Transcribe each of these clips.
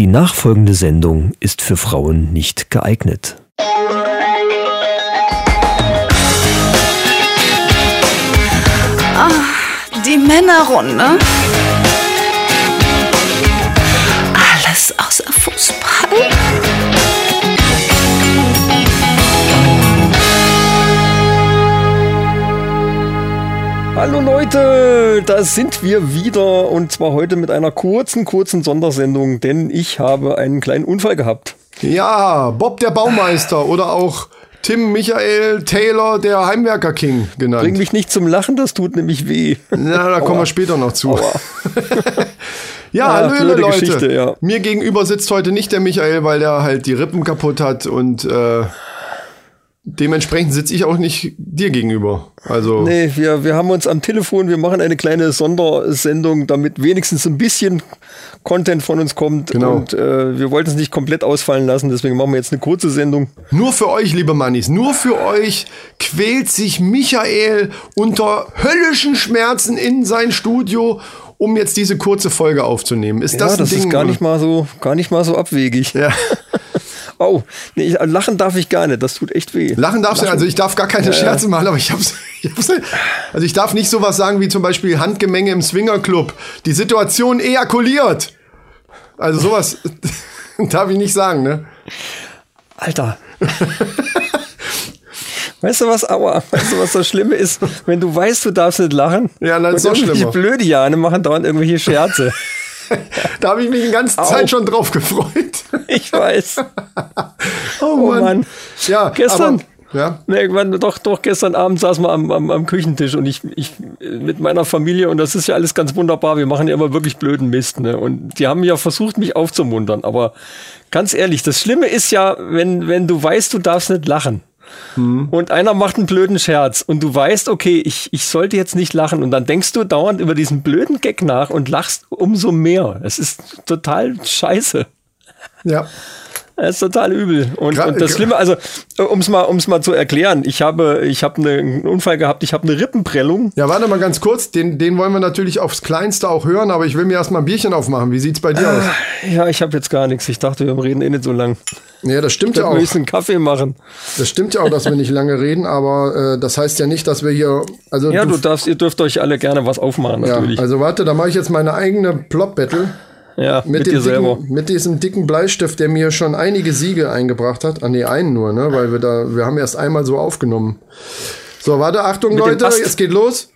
Die nachfolgende Sendung ist für Frauen nicht geeignet. Ah, die Männerrunde. Hallo Leute, da sind wir wieder und zwar heute mit einer kurzen, kurzen Sondersendung, denn ich habe einen kleinen Unfall gehabt. Ja, Bob der Baumeister oder auch Tim Michael Taylor der Heimwerker King genannt. Bring mich nicht zum Lachen, das tut nämlich weh. Na, da kommen wir später noch zu. ja, Ah, hallo Leute. Ja. Mir gegenüber sitzt heute nicht der Michael, weil der halt die Rippen kaputt hat und äh, dementsprechend sitze ich auch nicht dir gegenüber. Also Nee, wir, wir haben uns am Telefon, wir machen eine kleine Sondersendung, damit wenigstens ein bisschen Content von uns kommt. Genau. Und äh, wir wollten es nicht komplett ausfallen lassen, deswegen machen wir jetzt eine kurze Sendung. Nur für euch, liebe Mannis, nur für euch quält sich Michael unter höllischen Schmerzen in sein Studio, um jetzt diese kurze Folge aufzunehmen. Ist das ja, ein das Ding? ist gar nicht mal so, gar nicht mal so abwegig. Ja. Oh, nee, ich, lachen darf ich gar nicht, das tut echt weh. Lachen darfst du, also ich darf gar keine Scherze machen, aber ich hab's, ich hab's, also ich darf nicht sowas sagen wie zum Beispiel Handgemenge im Swingerclub. Die Situation ejakuliert. Also sowas darf ich nicht sagen, ne? Alter. Weißt du was, aua, weißt du, was das Schlimme ist? Wenn du weißt, du darfst nicht lachen. Ja, dann ist noch irgendwelche schlimmer. blöde Jahre machen dauernd irgendwelche Scherze. Da habe ich mich die ganze Au. Zeit schon drauf gefreut. Ich weiß. Oh, Oh Mann. Ja, Gestern. Aber, ja. Nee, irgendwann, doch, doch, gestern Abend saßen wir am, am, am Küchentisch und ich, ich mit meiner Familie und das ist ja alles ganz wunderbar. Wir machen ja immer wirklich blöden Mist, ne? Und die haben ja versucht, mich aufzumuntern. Aber ganz ehrlich, das Schlimme ist ja, wenn, wenn du weißt, du darfst nicht lachen. Und einer macht einen blöden Scherz und du weißt, okay, ich, ich sollte jetzt nicht lachen und dann denkst du dauernd über diesen blöden Gag nach und lachst umso mehr. Es ist total scheiße. Ja. Das ist total übel. Und, Gra- und das Schlimme, also um es mal, um's mal zu erklären, ich habe, ich habe ne- einen Unfall gehabt, ich habe eine Rippenprellung. Ja, warte mal ganz kurz, den, den wollen wir natürlich aufs Kleinste auch hören, aber ich will mir erstmal ein Bierchen aufmachen. Wie sieht's bei dir aus? Ja, ich habe jetzt gar nichts. Ich dachte, wir reden eh nicht so lang. Ja, das stimmt Ich ja ja auch. höchstens einen Kaffee machen. Das stimmt ja auch, dass wir nicht lange reden, aber äh, das heißt ja nicht, dass wir hier. Also Ja, du, du darfst, ihr dürft euch alle gerne was aufmachen, ja, natürlich. also warte, da mache ich jetzt meine eigene Plop-Battle Ja, mit, mit, dir dem selber. dicken, mit diesem dicken Bleistift, der mir schon einige Siege eingebracht hat. Ah nee, einen nur, ne? Weil wir da, wir haben erst einmal so aufgenommen. So, warte, Achtung, Mit Leute, es geht los.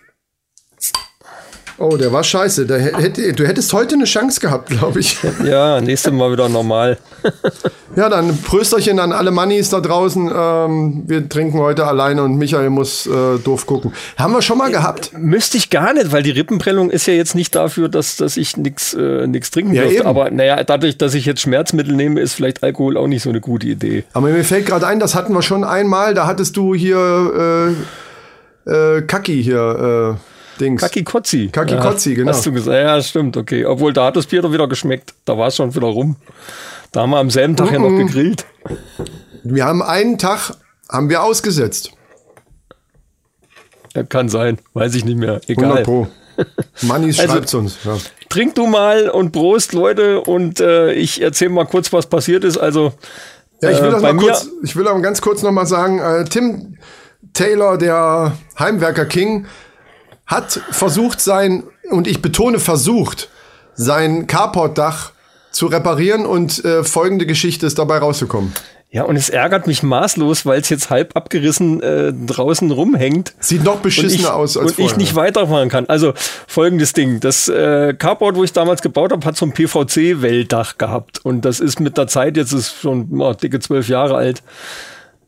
Oh, der war scheiße. Der hätte, du hättest heute eine Chance gehabt, glaube ich. Ja, nächstes Mal wieder normal. Ja, dann Prösterchen an alle Mannis da draußen. Ähm, wir trinken heute alleine und Michael muss äh, doof gucken. Haben wir schon mal gehabt. Müsste ich gar nicht, weil die Rippenprellung ist ja jetzt nicht dafür, dass, dass ich nichts äh, nix trinken Ja, dürfte. eben. Aber naja, dadurch, dass ich jetzt Schmerzmittel nehme, ist vielleicht Alkohol auch nicht so eine gute Idee. Aber mir fällt gerade ein, das hatten wir schon einmal. Da hattest du hier äh, äh, Kaki hier, äh, Dings. Kaki Kotzi. Kaki ja, Kotzi, genau. Hast du gesagt? Ja, stimmt, okay. Obwohl, da hat das Bier doch wieder geschmeckt. Da war es schon wieder rum. Da haben wir am selben Tag ja noch gegrillt. Wir haben einen Tag, haben wir ausgesetzt. Ja, kann sein. Weiß ich nicht mehr. 100 Egal. Pro. Mannis Also- schreibt's uns. Ja. Trink du mal und Prost, Leute. Und äh, ich erzähle mal kurz, was passiert ist. Also, Ja, ich will Äh, das bei mal mir- kurz, ich will aber ganz kurz noch mal sagen, äh, Tim Taylor, der Heimwerker King, hat versucht sein, und ich betone versucht, sein Carportdach zu reparieren und äh, folgende Geschichte ist dabei rausgekommen. ja, und es ärgert mich maßlos, weil es jetzt halb abgerissen äh, draußen rumhängt. Sieht noch beschissener ich, aus als und ich nicht weiterfahren kann. Also folgendes Ding, das äh, Carport, wo ich damals gebaut habe, hat so ein PVC-Welldach gehabt und das ist mit der Zeit, jetzt ist schon oh, dicke zwölf Jahre alt,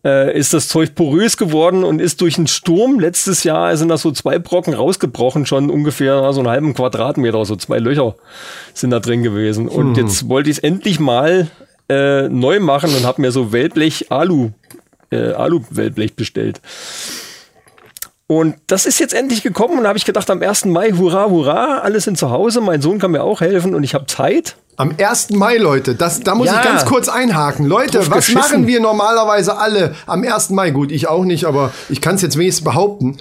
äh, ist das Zeug porös geworden und ist durch einen Sturm letztes Jahr sind da so zwei Brocken rausgebrochen, schon ungefähr so einen halben Quadratmeter, so zwei Löcher sind da drin gewesen. Und jetzt wollte ich es endlich mal äh, neu machen und habe mir so Wellblech Alu äh, Alu-Wellblech bestellt. Und das ist jetzt endlich gekommen und da habe ich gedacht, am 1. Mai, hurra, hurra, alle sind zu Hause, mein Sohn kann mir auch helfen und ich habe Zeit. Am 1. Mai, Leute, das, da muss Ja. ich ganz kurz einhaken. Leute, Drauf was geschissen. machen wir normalerweise alle am 1. Mai? Gut, ich auch nicht, aber ich kann es jetzt wenigstens behaupten.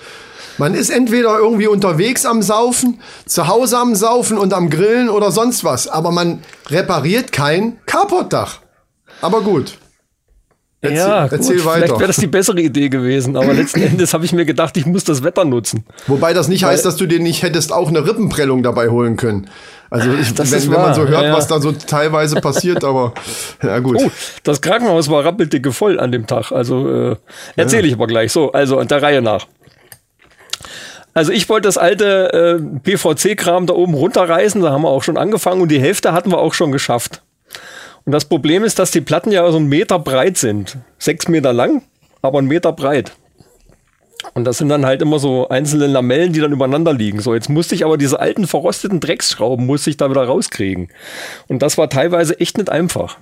Man ist entweder irgendwie unterwegs am Saufen, zu Hause am Saufen und am Grillen oder sonst was, aber man repariert kein Carportdach. Aber gut. Erzähl, ja, erzähl gut, weiter. vielleicht wäre das die bessere Idee gewesen, aber letzten Endes habe ich mir gedacht, ich muss das Wetter nutzen. Wobei das nicht heißt, dass du dir nicht hättest auch eine Rippenprellung dabei holen können. Also ich, Das wenn, wenn man so hört, ja, ja. was da so teilweise passiert, aber ja gut. Oh, das Krankenhaus war rappeldicke voll an dem Tag. Also äh, erzähle ich aber gleich. So, also der Reihe nach. Also ich wollte das alte äh, PVC-Kram da oben runterreißen, da haben wir auch schon angefangen und die Hälfte hatten wir auch schon geschafft. Und das Problem ist, dass die Platten ja so einen Meter breit sind. Sechs Meter lang, aber einen Meter breit. Und das sind dann halt immer so einzelne Lamellen, die dann übereinander liegen. So, jetzt musste ich aber diese alten verrosteten Drecksschrauben musste ich da wieder rauskriegen. Und das war teilweise echt nicht einfach.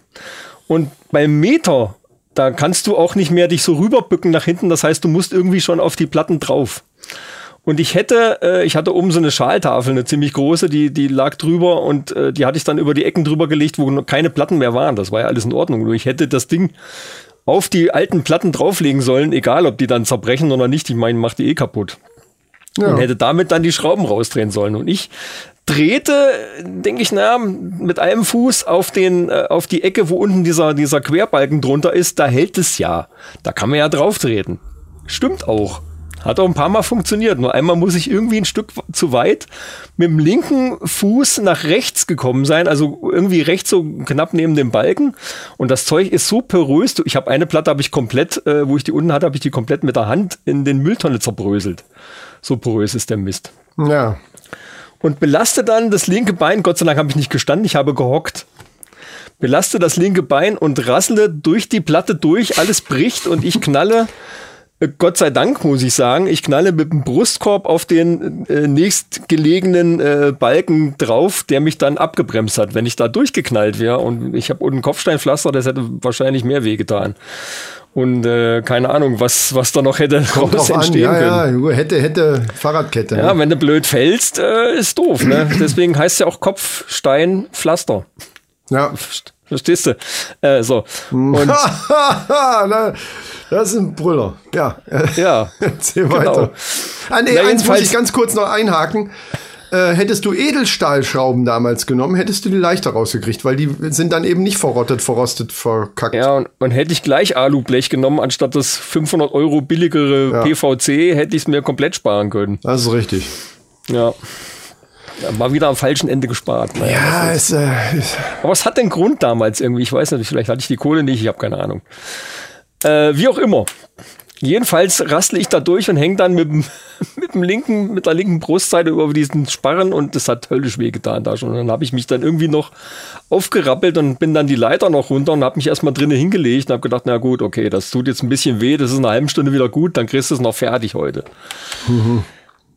Und beim Meter, da kannst du auch nicht mehr dich so rüberbücken nach hinten. Das heißt, du musst irgendwie schon auf die Platten drauf. Und ich hätte, äh, ich hatte oben so eine Schaltafel, eine ziemlich große, die, die lag drüber und äh, die hatte ich dann über die Ecken drüber gelegt, wo noch keine Platten mehr waren. Das war ja alles in Ordnung. Nur ich hätte das Ding auf die alten Platten drauflegen sollen, egal ob die dann zerbrechen oder nicht. Ich meine, macht die eh kaputt. Und hätte damit dann die Schrauben rausdrehen sollen. Und ich drehte, denke ich, na, mit einem Fuß auf den, äh, auf die Ecke, wo unten dieser, dieser Querbalken drunter ist, da hält es ja. Da kann man ja drauf treten. Stimmt auch. Hat auch ein paar Mal funktioniert. Nur einmal muss ich irgendwie ein Stück zu weit mit dem linken Fuß nach rechts gekommen sein, also irgendwie rechts so knapp neben dem Balken. Und das Zeug ist so porös. Ich habe eine Platte, habe ich komplett, äh, wo ich die unten hatte, habe ich die komplett mit der Hand in den Mülltonne zerbröselt. So porös ist der Mist. Ja. Und belaste dann das linke Bein. Gott sei Dank habe ich nicht gestanden, ich habe gehockt. Belaste das linke Bein und rassle durch die Platte durch, alles bricht und ich knalle. Gott sei Dank, muss ich sagen, ich knalle mit dem Brustkorb auf den äh, nächstgelegenen äh, Balken drauf, der mich dann abgebremst hat. Wenn ich da durchgeknallt wäre und ich habe unten Kopfsteinpflaster, das hätte wahrscheinlich mehr wehgetan. Und äh, keine Ahnung, was, was da noch hätte Kommt raus drauf an. entstehen Ja, können. ja, hätte, hätte Fahrradkette. Ja, ne? wenn du blöd fällst, äh, ist doof. Ne? Deswegen heißt es ja auch Kopfsteinpflaster. ja. Verstehst du? Äh, so. Und Na, das ist ein Brüller. Ja, ja, erzähl Genau. weiter. Ah, nee, Na, eins muss ich ganz kurz noch einhaken. Äh, hättest du Edelstahlschrauben damals genommen, hättest du die leichter rausgekriegt, weil die sind dann eben nicht verrottet, verrostet, verkackt. ja und, und hätte ich gleich Alublech genommen, anstatt das 500 Euro billigere Ja. PVC, hätte ich es mir komplett sparen können. Das ist richtig. Ja. ja. Mal wieder am falschen Ende gespart. Naja, Ja, es, äh, ist, Aber es hat den Grund damals irgendwie. Ich weiß nicht, vielleicht hatte ich die Kohle nicht, ich habe keine Ahnung. Äh, wie auch immer. Jedenfalls rassle ich da durch und hänge dann mit dem, mit dem linken, mit der linken Brustseite über diesen Sparren und das hat höllisch wehgetan da schon. Und dann habe ich mich dann irgendwie noch aufgerappelt und bin dann die Leiter noch runter und habe mich erstmal drinnen hingelegt und habe gedacht, na gut, okay, das tut jetzt ein bisschen weh, das ist eine halbe Stunde wieder gut, dann kriegst du es noch fertig heute.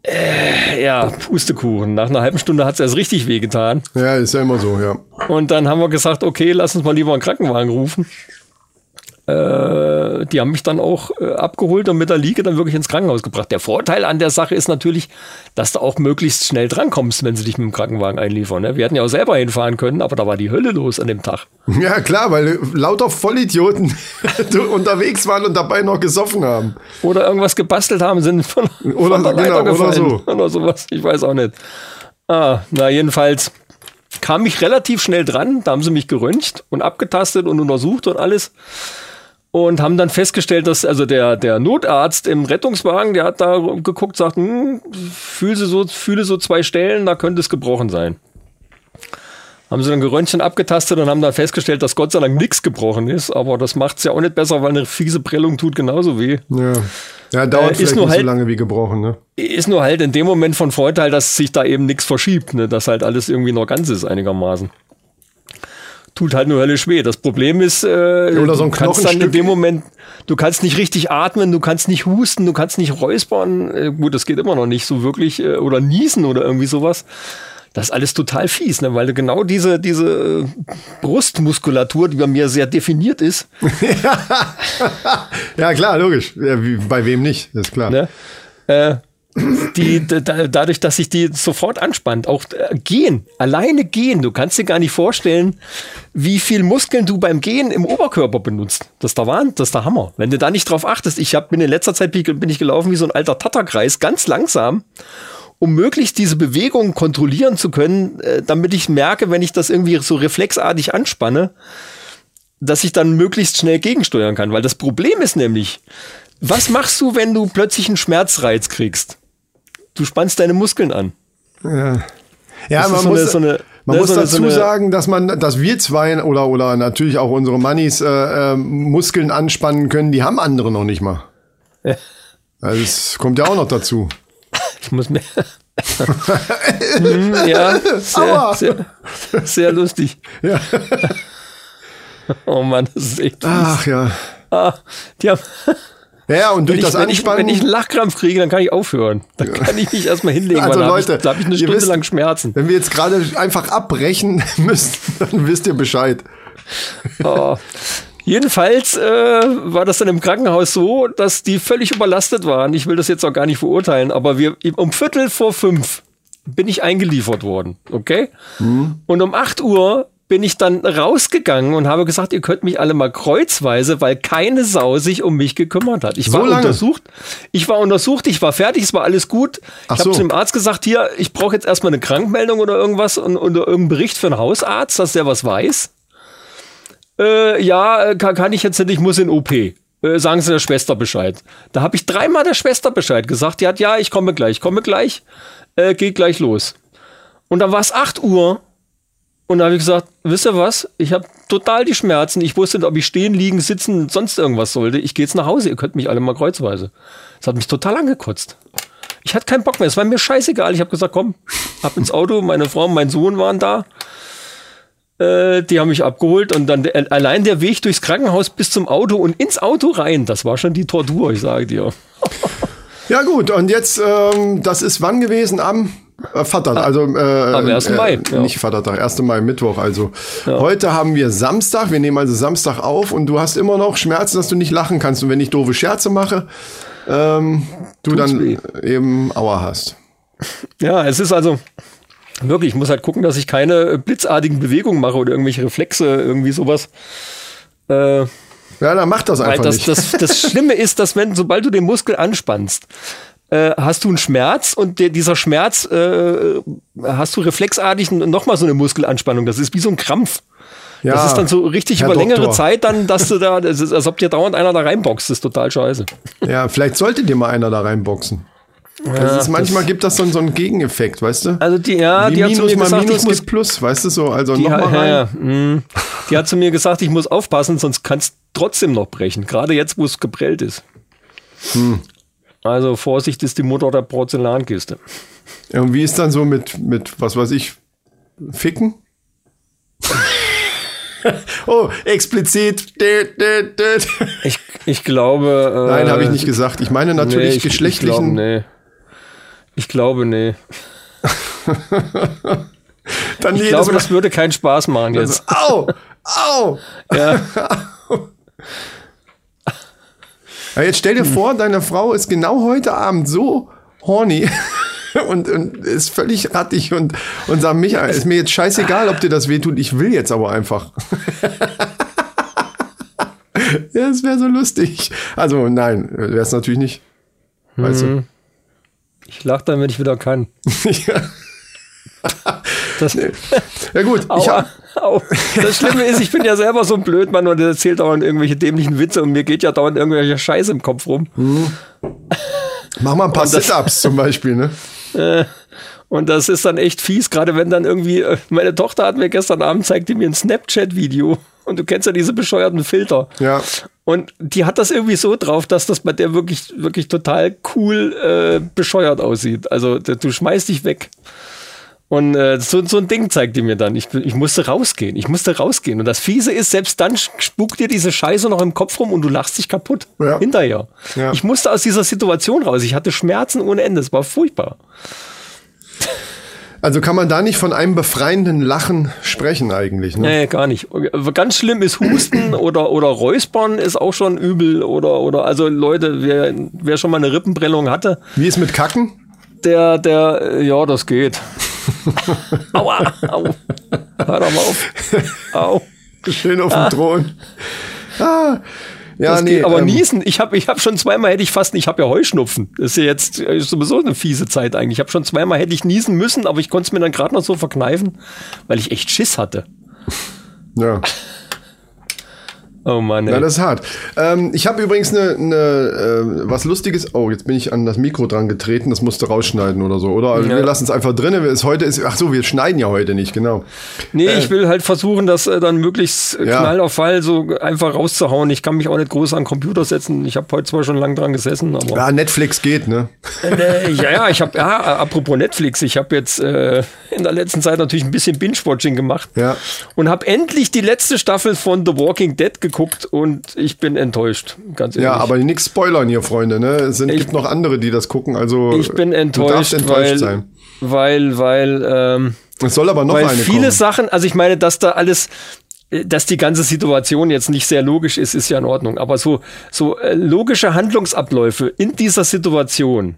Äh, ja, Pustekuchen. Nach einer halben Stunde hat es erst richtig wehgetan. ja, ist ja immer so, ja. Und dann haben wir gesagt, okay, lass uns mal lieber einen Krankenwagen rufen. Äh, die haben mich dann auch äh, abgeholt und mit der Liege dann wirklich ins Krankenhaus gebracht. Der Vorteil an der Sache ist natürlich, dass du auch möglichst schnell drankommst, wenn sie dich mit dem Krankenwagen einliefern. Ne? Wir hätten ja auch selber hinfahren können, aber da war die Hölle los an dem Tag. Ja, klar, weil lauter Vollidioten unterwegs waren und dabei noch gesoffen haben. Oder irgendwas gebastelt haben, sind von, Oder- von der Leiter genau, oder gefallen. so. Oder sowas. Ich weiß auch nicht. Ah, na, jedenfalls kam ich relativ schnell dran. Da haben sie mich geröntgt und abgetastet und untersucht und alles. Und haben dann festgestellt, dass also der, der Notarzt im Rettungswagen, der hat da geguckt, sagt, hm, fühle so, fühle so zwei Stellen, da könnte es gebrochen sein. Haben sie dann geröntgt abgetastet und haben dann festgestellt, dass Gott sei Dank nichts gebrochen ist. Aber das macht es ja auch nicht besser, weil eine fiese Prellung tut genauso weh. Ja. Ja, dauert Äh, vielleicht nicht so halt- lange wie gebrochen, ne? Ist nur halt in dem Moment von Vorteil, dass sich da eben nichts verschiebt, ne? dass halt alles irgendwie noch ganz ist einigermaßen. Tut halt nur höllisch weh. Das Problem ist, äh, oder so du kannst dann in dem Moment, du kannst nicht richtig atmen, du kannst nicht husten, du kannst nicht räuspern. Äh, gut, das geht immer noch nicht so wirklich. Äh, oder niesen oder irgendwie sowas. Das ist alles total fies, ne? weil genau diese, diese Brustmuskulatur, die bei mir sehr definiert ist, Ja, klar, logisch. Ja, wie, bei wem nicht, ist klar. Ne? Äh, die, da, dadurch, dass sich die sofort anspannt, auch äh, gehen, alleine gehen, du kannst dir gar nicht vorstellen, wie viel Muskeln du beim Gehen im Oberkörper benutzt. Das ist der Wahnsinn, das ist der Hammer. Wenn du da nicht drauf achtest, ich habe bin in letzter Zeit bin ich gelaufen wie so ein alter Tatterkreis, ganz langsam, um möglichst diese Bewegung kontrollieren zu können, äh, damit ich merke, wenn ich das irgendwie so reflexartig anspanne, dass ich dann möglichst schnell gegensteuern kann. Weil das Problem ist nämlich, was machst du, wenn du plötzlich einen Schmerzreiz kriegst? Du spannst deine Muskeln an. Ja, ja man so muss, eine- so eine- man ne, muss dazu sagen, dass man, dass wir zwei oder, oder natürlich auch unsere Mannis äh, äh, Muskeln anspannen können, die haben andere noch nicht mal. Also das kommt ja auch noch dazu. Ich muss mir. Hm, ja, sehr, Aua. sehr, sehr lustig. Ja. Oh Mann, das ist echt. Ach ja. Ah, die haben, Ja, und wenn, durch ich, das wenn, ich, Anspannen. wenn ich einen Lachkrampf kriege, dann kann ich aufhören. Dann kann ich mich erstmal hinlegen, Also weil da Leute, habe ich, da ich eine Stunde wisst- lang Schmerzen. wenn wir jetzt gerade einfach abbrechen müssen, dann wisst ihr Bescheid. Oh. Jedenfalls äh, war das dann im Krankenhaus so, dass die völlig überlastet waren. Ich will das jetzt auch gar nicht verurteilen, aber wir um Viertel vor fünf bin ich eingeliefert worden, okay? Und um 8 Uhr bin ich dann rausgegangen und habe gesagt, ihr könnt mich alle mal kreuzweise, weil keine Sau sich um mich gekümmert hat. Ich So war lange? untersucht, ich war untersucht, ich war fertig, es war alles gut. Ach ich habe so. zu dem Arzt gesagt, hier, ich brauche jetzt erstmal eine Krankmeldung oder irgendwas und, oder irgendeinen Bericht für einen Hausarzt, dass der was weiß. Äh, ja, äh, kann, kann ich jetzt nicht, ich muss in OP. Äh, sagen Sie der Schwester Bescheid. Da habe ich dreimal der Schwester Bescheid gesagt. Die hat, ja, ich komme gleich, komme gleich, äh, geht gleich los. Und dann war es 8 Uhr und da habe ich gesagt, wisst ihr was, ich habe total die Schmerzen. Ich wusste nicht, ob ich stehen, liegen, sitzen, sonst irgendwas sollte. Ich gehe jetzt nach Hause, ihr könnt mich alle mal kreuzweise. Das hat mich total angekotzt. Ich hatte keinen Bock mehr, es war mir scheißegal. Ich habe gesagt, komm, ab ins Auto, meine Frau und mein Sohn waren da. Äh, die haben mich abgeholt und dann der, allein der Weg durchs Krankenhaus bis zum Auto und ins Auto rein, das war schon die Tortur, ich sage dir. Ja gut, und jetzt, ähm, das ist wann gewesen? Am äh, Vatertag, also äh, Am 1. Mai, ja. Nicht Vatertag, 1. Mai, Mittwoch. Also heute haben wir Samstag, wir nehmen also Samstag auf und du hast immer noch Schmerzen, dass du nicht lachen kannst. Und wenn ich doofe Scherze mache, ähm, du dann weh. eben Aua hast. Ja, es ist also wirklich, ich muss halt gucken, dass ich keine äh, blitzartigen Bewegungen mache oder irgendwelche Reflexe, irgendwie sowas. Äh, Ja, dann mach das Weil einfach das, nicht. das, das Schlimme ist, dass wenn, sobald du den Muskel anspannst, äh, hast du einen Schmerz und der, dieser Schmerz äh, hast du reflexartig nochmal so eine Muskelanspannung. Das ist wie so ein Krampf. ja, das ist dann so richtig Herr über längere Doktor. Zeit dann, dass du da, als ob dir dauernd einer da reinboxt. Das ist total scheiße. Ja, vielleicht sollte dir mal einer da reinboxen. Das ist, manchmal gibt das dann so einen Gegeneffekt, weißt du? Also die, ja, Wie die hat zu Minus mir mal gesagt, Minus ich muss, gibt Plus, weißt du so? Also nochmal rein. ja, ja, mh. die hat zu mir gesagt, ich muss aufpassen, sonst kannst trotzdem noch brechen. Gerade jetzt, wo es geprellt ist. Hm. Also Vorsicht ist die Mutter der Porzellankiste. Ja, und wie ist dann so mit, mit, was weiß ich, Ficken? oh, explizit. Dö, dö, dö. Ich, ich glaube. Äh, Nein, habe ich nicht gesagt. Ich meine natürlich nee, ich, geschlechtlichen. Ich glaube, nee. Ich glaube, nee. Dann Ich glaube, das würde keinen Spaß machen jetzt. Au! Au! Ja. Ja, jetzt stell dir Hm. vor, deine Frau ist genau heute Abend so horny und, und ist völlig rattig und, und sagt, Micha, ist mir jetzt scheißegal, ob dir das wehtut, ich will jetzt aber einfach. ja, das wäre so lustig. Also nein, wäre es natürlich nicht. Weißt Hm. Ich lache dann, wenn ich wieder kann. ja. Das, ja gut, ich Aua, au. das Schlimme ist, ich bin ja selber so ein Blödmann und erzählt dauernd irgendwelche dämlichen Witze und mir geht ja dauernd irgendwelche Scheiße im Kopf rum. mach mal ein paar Sit-Ups zum Beispiel, ne? Und das ist dann echt fies, gerade wenn dann irgendwie, äh, meine Tochter hat mir gestern Abend zeigte mir ein Snapchat-Video und du kennst ja diese bescheuerten Filter. Ja. Und die hat das irgendwie so drauf, dass das bei der wirklich, wirklich total cool äh, bescheuert aussieht. Also du schmeißt dich weg. Und äh, so, so ein Ding zeigt die mir dann. Ich, ich musste rausgehen. Ich musste rausgehen. Und das Fiese ist, selbst dann spukt dir diese Scheiße noch im Kopf rum und du lachst dich kaputt. Ja. Hinterher. Ja. Ich musste aus dieser Situation raus. Ich hatte Schmerzen ohne Ende. Es war furchtbar. Also kann man da nicht von einem befreienden Lachen sprechen eigentlich, ne? Nee, gar nicht. Ganz schlimm ist Husten oder, oder Räuspern ist auch schon übel. Oder, oder also Leute, wer, wer schon mal eine Rippenprellung hatte, Wie ist mit Kacken? Der, der, ja, das geht. Aua, au. Hör doch mal auf. Au. Schön auf dem Thron. Ah. Ja, das nee, geht, aber ähm, niesen, ich habe ich hab schon zweimal hätte ich fast, ich habe ja Heuschnupfen. Das ist ja jetzt äh, sowieso eine fiese Zeit eigentlich. Ich habe schon zweimal hätte ich niesen müssen, aber ich konnte es mir dann gerade noch so verkneifen, weil ich echt Schiss hatte. Ja. Oh Mann, ey. Ja, das ist hart. Ähm, ich habe übrigens eine, eine äh, was Lustiges. Oh, jetzt bin ich an das Mikro dran getreten. Das musste rausschneiden oder so, oder? Also Ja. Wir lassen es einfach drin. Es heute ist. Ach so, wir schneiden ja heute nicht, genau. Nee, ich will halt versuchen, das äh, dann möglichst äh, Ja. Knall auf Fall so einfach rauszuhauen. Ich kann mich auch nicht groß an den Computer setzen. Ich habe heute zwar schon lange dran gesessen, aber Ja, Netflix geht, ne? äh, ja, ja, ich habe ja, apropos Netflix, ich habe jetzt äh, in der letzten Zeit natürlich ein bisschen Binge-Watching gemacht Ja. und habe endlich die letzte Staffel von The Walking Dead geguckt und ich bin enttäuscht, ganz ehrlich. Ja, aber nix spoilern hier, Freunde, ne? Es sind, Ich- gibt noch andere, die das gucken. Also ich bin du darfst enttäuscht, enttäuscht weil, sein. weil, weil, ähm, Es soll aber noch weil eine viele kommen. Sachen, also ich meine, dass da alles, dass die ganze Situation jetzt nicht sehr logisch ist, ist ja in Ordnung. Aber so, so äh, logische Handlungsabläufe in dieser Situation,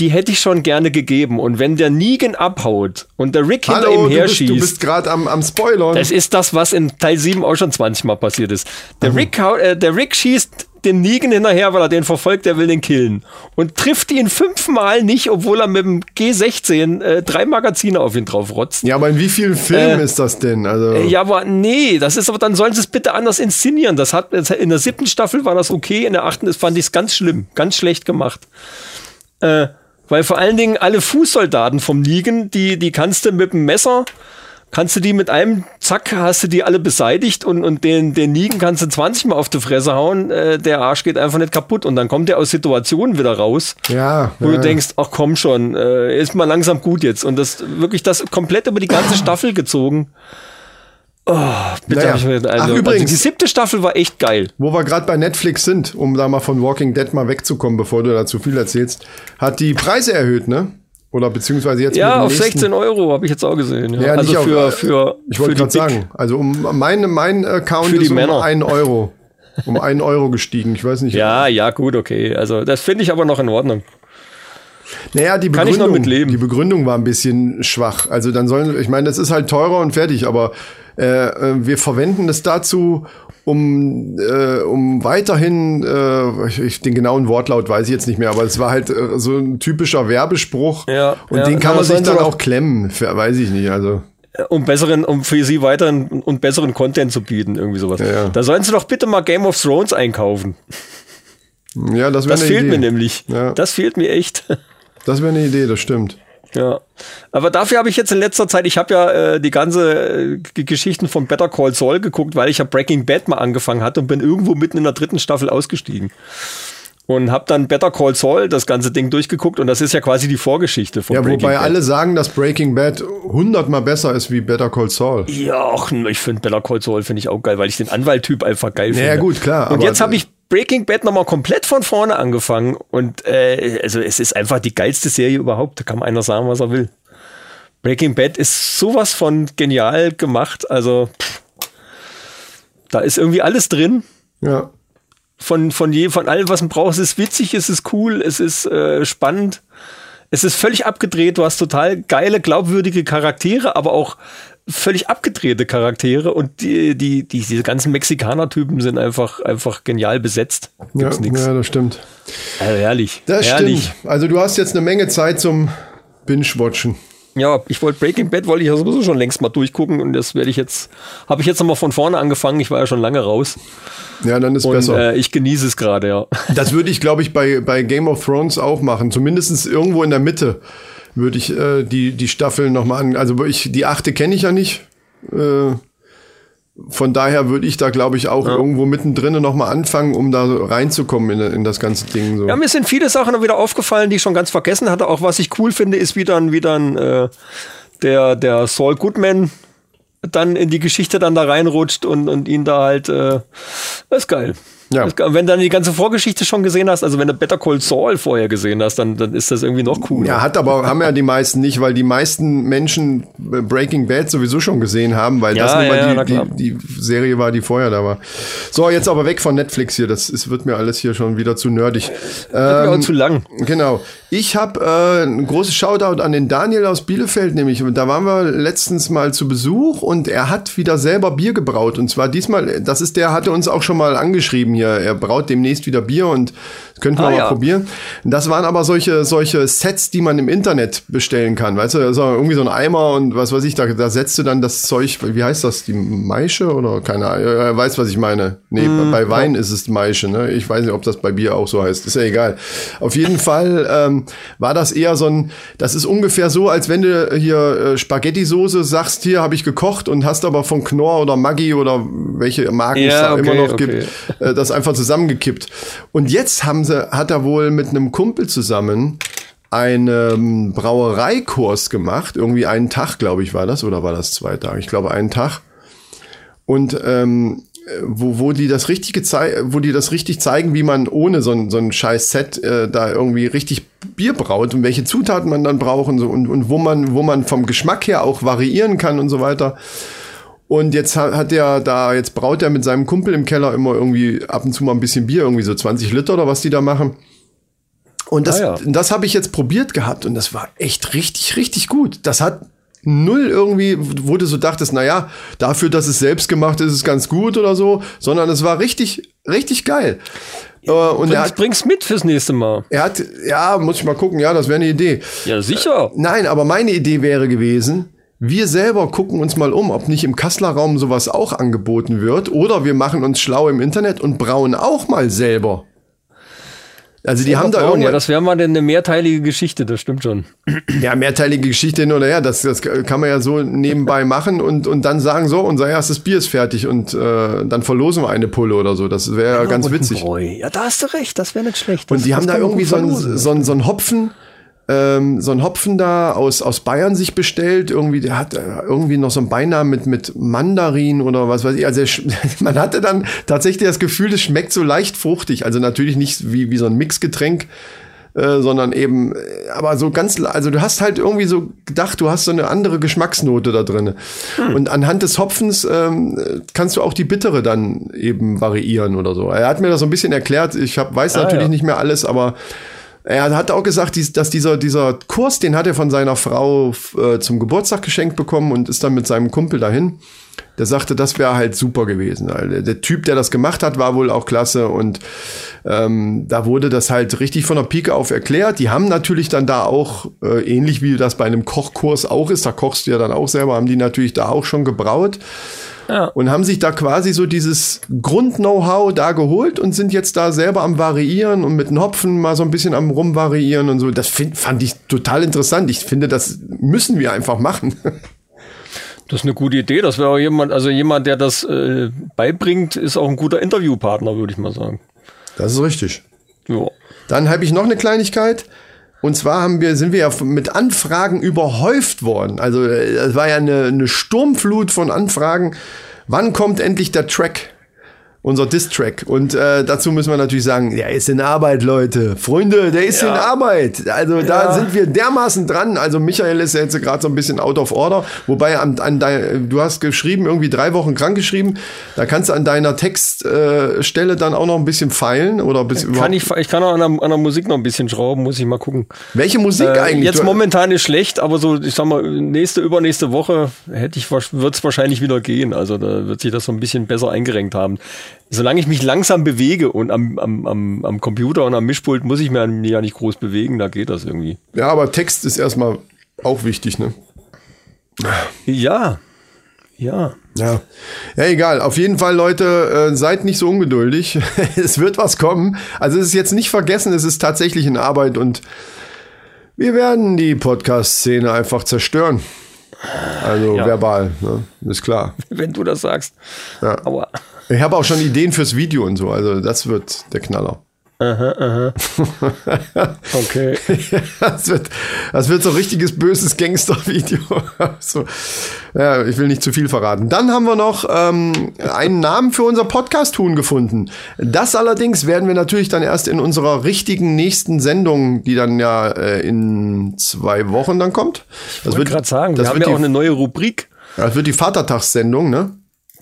die hätte ich schon gerne gegeben. Und wenn der Negan abhaut und der Rick hinter Hallo, ihm du bist, herschießt, du bist gerade am, am Spoilern. das ist das, was in Teil 7 auch schon 20 Mal passiert ist. Der, Rick, hau- äh, der Rick schießt dem Negan hinterher, weil er den verfolgt, der will den killen. Und trifft ihn fünfmal nicht, obwohl er mit dem G16 äh, drei Magazine auf ihn drauf rotzt. ja, aber in wie vielen Filmen Äh, ist das denn? Also, Ja, aber nee, das ist aber, dann sollen sie es bitte anders inszenieren. Das hat, in der siebten Staffel war das okay, in der achten fand ich es ganz schlimm, ganz schlecht gemacht. Äh, weil vor allen Dingen alle Fußsoldaten vom Liegen, die, die kannst du mit dem Messer, kannst du die mit einem Zack, hast du die alle beseitigt und, und den, den Nigen kannst du 20 Mal auf die Fresse hauen, äh, der Arsch geht einfach nicht kaputt und dann kommt der aus Situationen wieder raus, ja, wo ja. du denkst, ach komm schon, äh, ist mal langsam gut jetzt und das wirklich das komplett über die ganze Staffel gezogen. Oh, bitte Naja. ich mir, also, Ach, also übrigens- die siebte Staffel war echt geil. Wo wir gerade bei Netflix sind, um da mal von Walking Dead mal wegzukommen, bevor du da zu viel erzählst, hat die Preise erhöht, ne? Oder beziehungsweise jetzt Ja, auf nächsten- 16 Euro habe ich jetzt auch gesehen. Ja. Ja, also nicht auf- für, für, Ich für wollte gerade sagen, also um mein, mein Account Für die ist um Männer. einen Euro. Um einen Euro gestiegen. Ich weiß nicht. Ja, ja, gut, okay. Also das finde ich aber noch in Ordnung. Naja, die Kann ich noch Begründung, mit leben. die Begründung war ein bisschen schwach. Also dann sollen, ich meine, das ist halt teurer und fertig, aber wir verwenden das dazu, um, äh, um weiterhin, äh, ich, ich, den genauen Wortlaut weiß ich jetzt nicht mehr, aber es war halt äh, so ein typischer Werbespruch Ja, und ja. den kann Aber man sich dann auch klemmen, für, weiß ich nicht. Also Um besseren, um für sie weiteren und besseren Content zu bieten, irgendwie sowas. ja. Da sollen sie doch bitte mal Game of Thrones einkaufen. ja, das wäre Das eine fehlt Idee. mir nämlich. Ja. Das fehlt mir echt. Das wäre eine Idee, das stimmt. Ja, aber dafür habe ich jetzt in letzter Zeit, ich habe ja äh, die ganze äh, Geschichten von Better Call Saul geguckt, weil ich ja Breaking Bad mal angefangen hatte und bin irgendwo mitten in der dritten Staffel ausgestiegen. Und habe dann Better Call Saul das ganze Ding durchgeguckt und das ist ja quasi die Vorgeschichte von Ja, Breaking wobei Bad. alle sagen, dass Breaking Bad hundertmal besser ist wie Better Call Saul. Ja, ich finde Better Call Saul finde ich auch geil, weil ich den Anwalttyp einfach geil finde. Ja, gut, klar, Und jetzt habe ich Breaking Bad nochmal komplett von vorne angefangen und äh, also es ist einfach die geilste Serie überhaupt. Da kann einer sagen, was er will. Breaking Bad ist sowas von genial gemacht. Also pff, da ist irgendwie alles drin. Ja. Von, von, je, von allem, was man braucht. Es ist witzig, es ist cool, es ist äh, spannend. Es ist völlig abgedreht. Du hast total geile, glaubwürdige Charaktere, aber auch völlig abgedrehte Charaktere. Und die, die, die, diese ganzen Mexikaner-Typen sind einfach, einfach genial besetzt. Ja, Gibt's nix. ja, das stimmt. Also herrlich. Das herrlich. stimmt. Also du hast jetzt eine Menge Zeit zum Binge-Watchen. Ja, ich wollte Breaking Bad, wollte ich ja sowieso schon längst mal durchgucken und das werde ich jetzt, habe ich jetzt nochmal von vorne angefangen. Ich war ja schon lange raus Ja, dann ist und besser. äh, ich genieße es gerade, ja. Das würde ich, glaube ich, bei, bei Game of Thrones auch machen. Zumindest irgendwo in der Mitte würde ich äh, die, die Staffeln nochmal an. Also ich, die achte kenne ich ja nicht. Äh, von daher würde ich da, glaube ich, auch irgendwo mittendrin nochmal anfangen, um da reinzukommen in, in das ganze Ding. So. Ja, mir sind viele Sachen wieder aufgefallen, die ich schon ganz vergessen hatte. Auch was ich cool finde, ist wie dann, wie dann äh, der, der Saul Goodman dann in die Geschichte dann da reinrutscht und, und ihn da halt, äh, das ist geil. Ja. Wenn du dann die ganze Vorgeschichte schon gesehen hast, also wenn du Better Call Saul vorher gesehen hast, dann, dann ist das irgendwie noch cooler. Ja, hat aber, haben ja die meisten nicht, weil die meisten Menschen äh, Breaking Bad sowieso schon gesehen haben, weil Ja, das nun ja, mal die, die, die Serie war, die vorher da war. So, jetzt aber weg von Netflix hier. Das ist, wird mir alles hier schon wieder zu nerdig. Wird mir auch zu lang. Genau. Ich habe äh, ein großes Shoutout an den Daniel aus Bielefeld, nämlich. Da waren wir letztens mal zu Besuch und er hat wieder selber Bier gebraut. Und zwar diesmal, das ist der, hatte uns auch schon mal angeschrieben hier. Er braut demnächst wieder Bier und könnten wir Ah, mal ja. probieren. Das waren aber solche, solche Sets, die man im Internet bestellen kann. Weißt du, das ist irgendwie so ein Eimer und was weiß ich, da, da setzt du dann das Zeug, wie heißt das, die Maische oder keine Ahnung, er weiß, was ich meine. Nee, Mm, bei Wein ist es Maische, ne? Ich weiß nicht, ob das bei Bier auch so heißt. Ist ja egal. Auf jeden Fall ähm, war das eher so ein, das ist ungefähr so, als wenn du hier äh, Spaghetti-Soße sagst, hier habe ich gekocht und hast aber von Knorr oder Maggi oder welche Marken es Ja, da immer okay, noch okay. gibt, äh, das einfach zusammengekippt. Und jetzt haben sie, hat er wohl mit einem Kumpel zusammen einen Brauereikurs gemacht. Irgendwie einen Tag, glaube ich, war das. Oder war das zwei Tage? Ich glaube, einen Tag. Und ähm, wo, wo die das richtig wo die das richtig zeigen, wie man ohne so ein, so ein scheiß Set äh, da irgendwie richtig Bier braut und welche Zutaten man dann braucht und so und, und wo man, wo man vom Geschmack her auch variieren kann und so weiter. Und jetzt hat, hat er da, jetzt braut er mit seinem Kumpel im Keller immer irgendwie ab und zu mal ein bisschen Bier, irgendwie so 20 Liter oder was die da machen. Und das, Ah, ja. das habe ich jetzt probiert gehabt und das war echt richtig, richtig gut. Das hat null irgendwie, wo du so dachtest, na ja, dafür, dass es selbst gemacht ist, ist es ganz gut oder so, sondern es war richtig, richtig geil. Äh, und er Bring's, hat, bring's mit fürs nächste Mal. er hat, ja, muss ich mal gucken, ja, das wäre eine Idee. Ja, sicher. Nein, aber meine Idee wäre gewesen, wir selber gucken uns mal um, ob nicht im Kassler Raum sowas auch angeboten wird. Oder wir machen uns schlau im Internet und brauen auch mal selber. Also die haben da irgendwann, ja, das wäre mal eine mehrteilige Geschichte, das stimmt schon. ja, mehrteilige Geschichte hin oder her. Das, das kann man ja so nebenbei machen und, und dann sagen, so, unser erstes Bier ist fertig und äh, dann verlosen wir eine Pulle oder so. Das wäre ganz Und ein witzig. Ja, da hast du recht, das wäre nicht schlecht. Und Das- die haben da irgendwie so einen, so, einen, so einen Hopfen, ähm, so einen Hopfen da aus, aus Bayern sich bestellt. Irgendwie, der hat äh, irgendwie noch so einen Beinamen mit, mit Mandarin oder was weiß ich. Also man hatte dann tatsächlich das Gefühl, es schmeckt so leicht fruchtig. Also natürlich nicht wie, wie so ein Mixgetränk. Äh, sondern eben, äh, aber so ganz, also du hast halt irgendwie so gedacht, du hast so eine andere Geschmacksnote da drin. Und anhand des Hopfens ähm, kannst du auch die bittere dann eben variieren oder so. Er hat mir das so ein bisschen erklärt. Ich hab, weiß natürlich ja. nicht mehr alles, aber er hat auch gesagt, dass dieser, dieser Kurs, den hat er von seiner Frau äh, zum Geburtstag geschenkt bekommen und ist dann mit seinem Kumpel dahin. Der sagte, das wäre halt super gewesen. Also der Typ, der das gemacht hat, war wohl auch klasse und ähm, da wurde das halt richtig von der Pike auf erklärt. Die haben natürlich dann da auch, äh, ähnlich wie das bei einem Kochkurs auch ist, da kochst du ja dann auch selber, haben die natürlich da auch schon gebraut Ja. und haben sich da quasi so dieses Grund-Know-how da geholt und sind jetzt da selber am Variieren und mit den Hopfen mal so ein bisschen am Rumvariieren und so. Das find, fand ich total interessant. Ich finde, das müssen wir einfach machen. Das ist eine gute Idee. Das wäre auch jemand, also jemand, der das äh, beibringt, ist auch ein guter Interviewpartner, würde ich mal sagen. Das ist richtig. Ja. Dann habe ich noch eine Kleinigkeit. Und zwar haben wir, sind wir ja mit Anfragen überhäuft worden. Also äh, es war ja eine, eine Sturmflut von Anfragen. Wann kommt endlich der Track? Unser Diss-Track. Und äh, dazu müssen wir natürlich sagen, der ist in Arbeit, Leute. Freunde, der ist in Arbeit. Also da sind wir dermaßen dran. Also Michael ist ja jetzt gerade so ein bisschen out of order. Wobei an, an dein, du hast geschrieben, irgendwie drei Wochen krank geschrieben. Da kannst du an deiner Textstelle äh, dann auch noch ein bisschen feilen. Oder bis Kann ich, ich kann auch an der, an der Musik noch ein bisschen schrauben, muss ich mal gucken. Welche Musik Äh, eigentlich? jetzt momentan ist schlecht, aber so, ich sag mal, nächste, übernächste Woche hätte ich, wird es wahrscheinlich wieder gehen. Also da wird sich das so ein bisschen besser eingerenkt haben. Solange ich mich langsam bewege und am, am, am, am Computer und am Mischpult muss ich mir ja nicht groß bewegen, da geht das irgendwie. Ja, aber Text ist erstmal auch wichtig, ne? Ja. Ja. Ja. Ja, egal. Auf jeden Fall, Leute, äh, seid nicht so ungeduldig. es wird was kommen. Also es ist jetzt nicht vergessen, es ist tatsächlich in Arbeit und wir werden die Podcast-Szene einfach zerstören. Also Ja. verbal, ne? ist klar. Wenn du das sagst. Ja. Aua. Ich habe auch schon Ideen fürs Video und so, also das wird der Knaller. Okay. Das wird, das wird so ein richtiges böses Gangster-Video. so. Ja, ich will nicht zu viel verraten. Dann haben wir noch ähm, einen Namen für unser Podcast-Huhn gefunden. Das allerdings werden wir natürlich dann erst in unserer richtigen nächsten Sendung, die dann ja äh, in zwei Wochen dann kommt. Das Ich wollte gerade sagen, das wir haben wird ja auch eine neue Rubrik. das wird die Vatertagssendung, ne?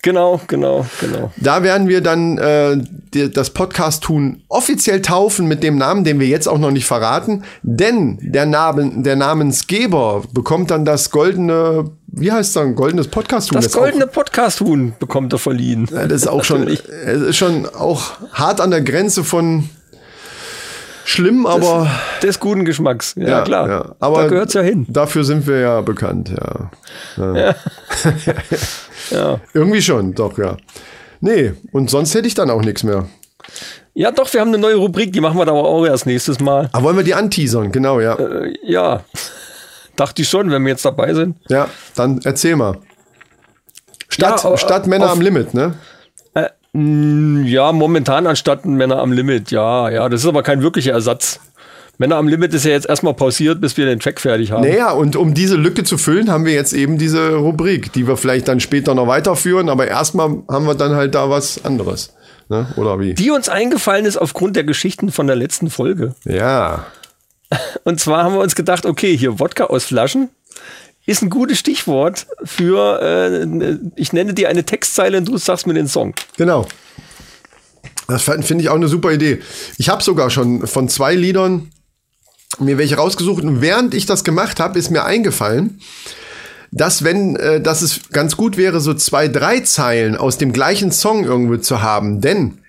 Genau, genau, genau. Da werden wir dann äh, die, das Podcast tun offiziell taufen mit dem Namen, den wir jetzt auch noch nicht verraten. Denn der, Namen, der Namensgeber bekommt dann das goldene, wie heißt dann, goldenes Podcast tun. Das goldene Podcast-Huhn bekommt er verliehen. Auch, das ist auch schon, ist schon auch hart an der Grenze von schlimm, aber Des guten Geschmacks. Ja, klar. ja. aber da gehört's ja hin. Dafür sind wir ja bekannt, ja. Ja. Irgendwie schon, doch, ja. Nee, und sonst hätte ich dann auch nichts mehr. ja, doch, wir haben eine neue Rubrik, die machen wir aber auch erst nächstes Mal. Aber wollen wir die anteasern? Genau, ja. Äh, ja, dachte ich schon, wenn wir jetzt dabei sind. Ja, dann erzähl mal. Stadt, Ja, au- Stadt Männer auf- am Limit, ne? Mh, ja, momentan anstatt Männer am Limit. Ja, ja, das ist aber kein wirklicher Ersatz. Männer am Limit ist ja jetzt erstmal pausiert, bis wir den Track fertig haben. Naja, und um diese Lücke zu füllen, haben wir jetzt eben diese Rubrik, die wir vielleicht dann später noch weiterführen, aber erstmal haben wir dann halt da was anderes. Ne? Oder wie? Die uns eingefallen ist aufgrund der Geschichten von der letzten Folge. Ja. Und zwar haben wir uns gedacht, okay, hier Wodka aus Flaschen ist ein gutes Stichwort für, äh, ich nenne dir eine Textzeile und du sagst mir den Song. Genau. Das finde ich auch eine super Idee. Ich habe sogar schon von zwei Liedern mir welche rausgesucht und während ich das gemacht habe, ist mir eingefallen, dass wenn, äh, dass es ganz gut wäre, so zwei, drei Zeilen aus dem gleichen Song irgendwo zu haben. Denn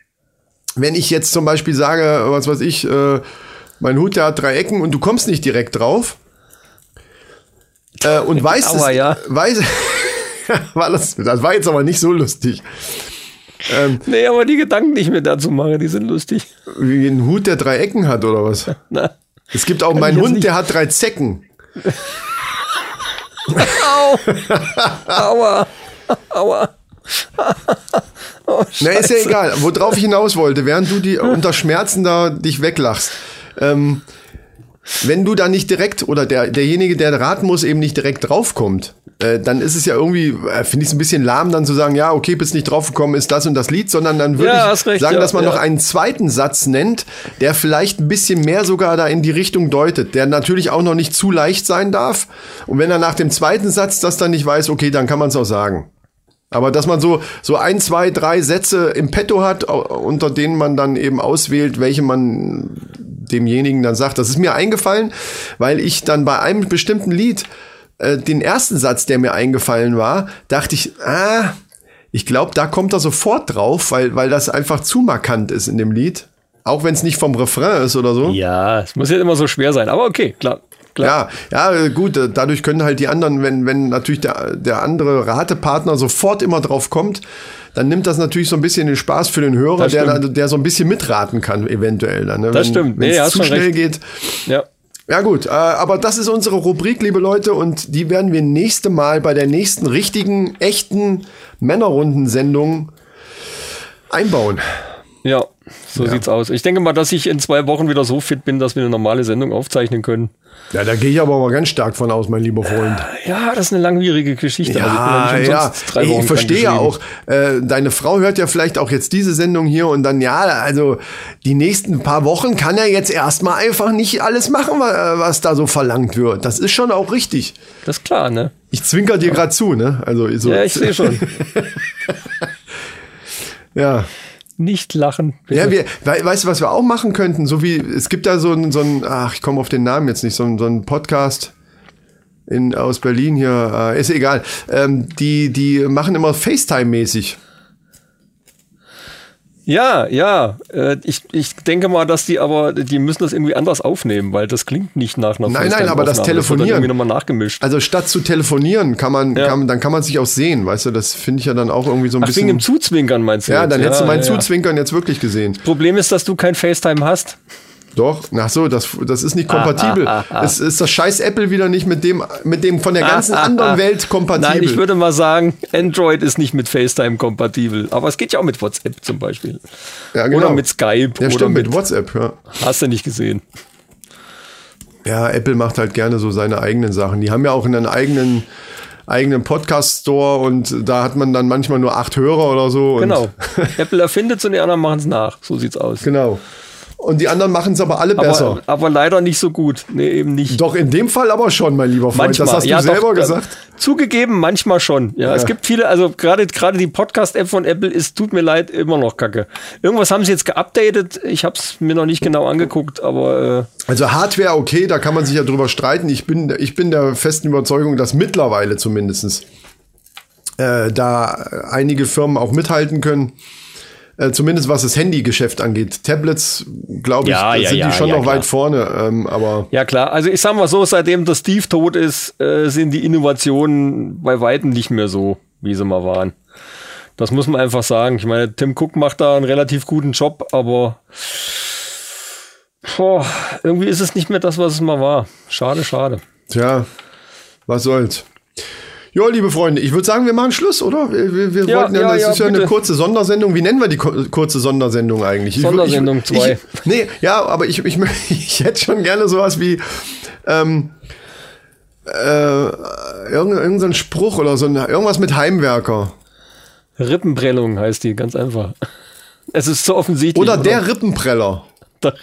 wenn ich jetzt zum Beispiel sage, was weiß ich, äh, mein Hut, der hat drei Ecken und du kommst nicht direkt drauf äh, und weißt Aua, es, ja. weiß, war das, das war jetzt aber nicht so lustig. Nee, aber die Gedanken, die ich mir dazu mache, die sind lustig. Wie ein Hut, der drei Ecken hat oder was? Na. Es gibt auch meinen Hund, der hat drei Zecken. Au! Aua! Aua! oh, Na, ist ja egal. Worauf ich hinaus wollte, während du die unter Schmerzen da dich weglachst. Ähm, wenn du da nicht direkt oder der, derjenige, der raten muss, eben nicht direkt draufkommt, äh, dann ist es ja irgendwie, äh, finde ich es ein bisschen lahm, dann zu sagen, ja, okay, bist nicht draufgekommen, ist das und das Lied, sondern dann würde Ja, ich recht, sagen, ja, dass man ja. noch einen zweiten Satz nennt, der vielleicht ein bisschen mehr sogar da in die Richtung deutet, der natürlich auch noch nicht zu leicht sein darf. Und wenn er nach dem zweiten Satz das dann nicht weiß, okay, dann kann man es auch sagen. Aber dass man so, so ein, zwei, drei Sätze im Petto hat, unter denen man dann eben auswählt, welche man demjenigen dann sagt. Das ist mir eingefallen, weil ich dann bei einem bestimmten Lied äh, den ersten Satz, der mir eingefallen war, dachte ich, ah, ich glaube, da kommt er sofort drauf, weil, weil das einfach zu markant ist in dem Lied. Auch wenn es nicht vom Refrain ist oder so. Ja, es muss ja immer so schwer sein, aber okay, klar. Klar. Ja, ja, gut, äh, dadurch können halt die anderen, wenn, wenn natürlich der, der andere Ratepartner sofort immer drauf kommt, dann nimmt das natürlich so ein bisschen den Spaß für den Hörer, der, der so ein bisschen mitraten kann, eventuell. Dann, ne? Das wenn, stimmt. Wenn Nee, es hast zu schnell recht. geht. Ja. Ja gut, äh, aber das ist unsere Rubrik, liebe Leute, und die werden wir nächste Mal bei der nächsten richtigen, echten Männerrunden-Sendung einbauen. Ja, so sieht's aus. Ich denke mal, dass ich in zwei Wochen wieder so fit bin, dass wir eine normale Sendung aufzeichnen können. Ja, da gehe ich aber mal ganz stark von aus, mein lieber Freund. Ja, das ist eine langwierige Geschichte. Also ich Ja, ja, drei ich, Wochen ich verstehe ja auch, äh, deine Frau hört ja vielleicht auch jetzt diese Sendung hier und dann, ja, also die nächsten paar Wochen kann er jetzt erstmal einfach nicht alles machen, wa- was da so verlangt wird. Das ist schon auch richtig. Das ist klar, ne? Ich zwinker dir gerade zu, ne? Also so, Ja, ich sehe schon. ja. Nicht lachen. bitte. Ja, wir, we, weißt du, was wir auch machen könnten? So wie, es gibt da so ein, so ein ach, ich komme auf den Namen jetzt nicht, so ein, so ein Podcast in, aus Berlin hier, äh, ist egal. Ähm, die, die machen immer FaceTime-mäßig. Ja, ja. Äh, ich, ich denke mal, dass die aber, die müssen das irgendwie anders aufnehmen, weil das klingt nicht nach einer Nein, nein, aber das Telefonieren- dann irgendwie nochmal nachgemischt. Also statt zu telefonieren, kann man, Ja. kann, man- dann kann man sich auch sehen, weißt du, das finde ich ja dann auch irgendwie so ein Ach, wegen bisschen. dem Zuzwinkern meinst du? ja, jetzt? dann hättest du mein ja. Zuzwinkern jetzt wirklich gesehen. Problem ist, dass du kein FaceTime hast. Doch, ach so, das, das ist nicht kompatibel. Ah, Es ist das scheiß Apple wieder nicht mit dem, mit dem von der ganzen anderen Welt kompatibel. Nein, ich würde mal sagen, Android ist nicht mit FaceTime kompatibel. Aber es geht ja auch mit WhatsApp zum Beispiel. ja, genau. Oder mit Skype. Ja, oder stimmt, mit mit, WhatsApp, ja. Hast du nicht gesehen. Ja, Apple macht halt gerne so seine eigenen Sachen. Die haben ja auch einen eigenen, eigenen Podcast-Store und da hat man dann manchmal nur acht Hörer oder so. Genau. Apple erfindet es und die anderen machen es nach. So sieht's aus. Genau. Und die anderen machen es aber alle besser. Aber, leider nicht so gut. Nee, eben nicht. Doch, in dem Fall aber schon, mein lieber Freund. Manchmal. Das hast du ja, selber doch, gesagt. äh, Zugegeben, manchmal schon. Ja, es gibt viele, also gerade gerade die Podcast-App von Apple ist, tut mir leid, immer noch kacke. Irgendwas haben sie jetzt geupdatet. Ich habe es mir noch nicht genau angeguckt, aber äh, Also Hardware, okay, da kann man sich ja drüber streiten. Ich bin, ich bin der festen Überzeugung, dass mittlerweile zumindestens äh, da einige Firmen auch mithalten können. Äh, zumindest was das Handygeschäft angeht. Tablets, glaube ich, Ja, ja, sind ja, die schon noch klar. weit vorne. Ähm, aber ja klar. Also ich sag mal so, seitdem der Steve tot ist, äh, sind die Innovationen bei weitem nicht mehr so, wie sie mal waren. Das muss man einfach sagen. Ich meine, Tim Cook macht da einen relativ guten Job, aber boah, irgendwie ist es nicht mehr das, was es mal war. Schade, schade. tja, was soll's. Ja, liebe Freunde, ich würde sagen, wir machen Schluss, oder? Wir, wir, Ja, wollten ja, ja, das ja, ist ja eine bitte. kurze Sondersendung. Wie nennen wir die kurze Sondersendung eigentlich? Ich- Sondersendung ich, zwei. Ich, nee, ja, aber ich, ich, ich hätte schon gerne sowas wie ähm, äh, irgendein, irgendein Spruch oder so, irgendwas mit Heimwerker. Rippenprellung heißt die, ganz einfach. Es ist so offensichtlich. Oder der Rippenpreller. Doch.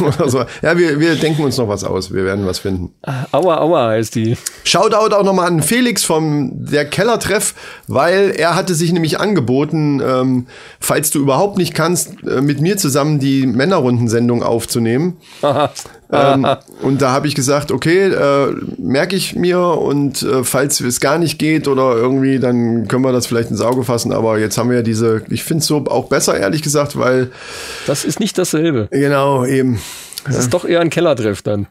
oder so. Ja, wir, wir denken uns noch was aus. Wir werden was finden. Aua, aua heißt die. Shoutout auch nochmal an Felix vom der Kellertreff, weil er hatte sich nämlich angeboten, ähm, falls du überhaupt nicht kannst, äh, mit mir zusammen die Männerrundensendung aufzunehmen. Ähm, und da habe ich gesagt, okay, äh, merke ich mir und äh, falls es gar nicht geht oder irgendwie, dann können wir das vielleicht ins Auge fassen. Aber jetzt haben wir ja diese, ich finde es so auch besser, ehrlich gesagt, weil Das ist nicht dasselbe. genau eben. Das ist doch eher ein Kellertreff dann.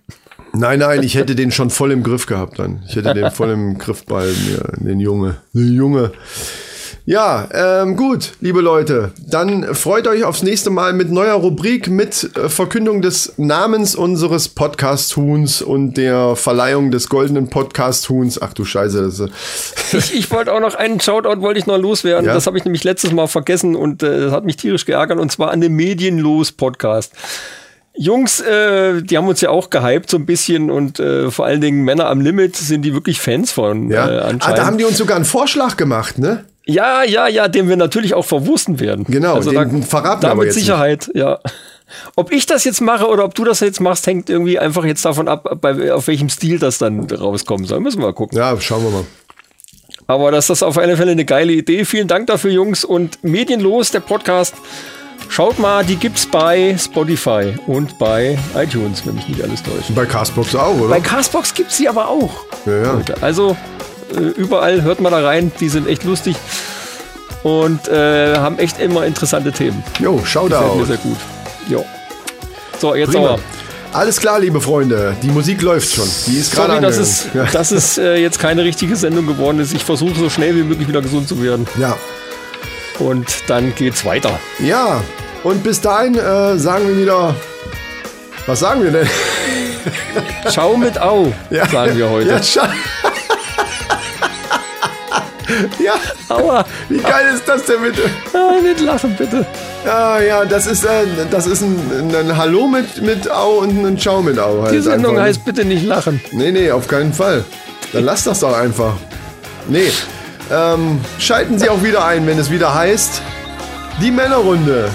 Nein, nein, ich hätte den schon voll im Griff gehabt dann. Ich hätte den voll im Griff bei mir, den Junge. Den Junge. Ja, ähm, gut, liebe Leute. Dann freut euch aufs nächste Mal mit neuer Rubrik, mit äh, Verkündung des Namens unseres Podcast-Huhns und der Verleihung des goldenen Podcast-Huhns. Ach du Scheiße. Das, ist- Ich, ich wollte auch noch einen Shoutout wollte ich noch loswerden. Ja. Das habe ich nämlich letztes Mal vergessen und äh, das hat mich tierisch geärgert und zwar an dem Medienlos Podcast. Jungs, äh, die haben uns ja auch gehypt so ein bisschen und äh, vor allen Dingen Männer am Limit sind die wirklich Fans von ja. äh, ah, anscheinend. da haben die uns sogar einen Vorschlag gemacht, ne? Ja, ja, ja, den wir natürlich auch verwursten werden. Genau, also den da, verraten wir da aber mit jetzt nicht. Sicherheit, ja. Ob ich das jetzt mache oder ob du das jetzt machst, hängt irgendwie einfach jetzt davon ab, bei, auf welchem Stil das dann rauskommen soll. Müssen wir mal gucken. Ja, schauen wir mal. Aber das ist auf alle Fälle eine geile Idee. Vielen Dank dafür, Jungs. Und Medienlos, der Podcast. Schaut mal, die gibt's bei Spotify und bei iTunes, wenn mich nicht alles täuscht. Bei Castbox auch, oder? Bei Castbox gibt's sie aber auch. ja, ja. Also überall hört mal da rein. Die sind echt lustig und äh, haben echt immer interessante Themen. Jo, Gefällt mir Shoutout. sehr gut. Jo. So, jetzt Prima. aber. Alles klar, liebe Freunde. Die Musik läuft schon. Die ist gerade Sorry, dass es, Ja. dass es äh, jetzt keine richtige Sendung geworden ist. Ich versuche so schnell wie möglich wieder gesund zu werden. ja. Und dann geht's weiter. Ja, und bis dahin äh, sagen wir wieder. Was sagen wir denn? Ciao mit Au, Ja. sagen wir heute. Ja, ja, Aua, wie geil ist das denn bitte? ah, nicht lachen bitte. Ja, ja, das ist, äh, das ist ein, ein Hallo mit, mit Au und ein Ciao mit Au. Halt Die Sendung einfach. heißt bitte nicht lachen. Nee, nee, auf keinen Fall. Dann lasst das doch einfach. Nee. Ähm, schalten Sie auch wieder ein, wenn es wieder heißt, die Männerrunde.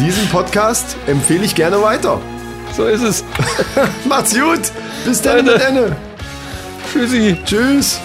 Diesen Podcast empfehle ich gerne weiter. So ist es. Macht's gut. Bis dann Ende. Tschüssi. Tschüss.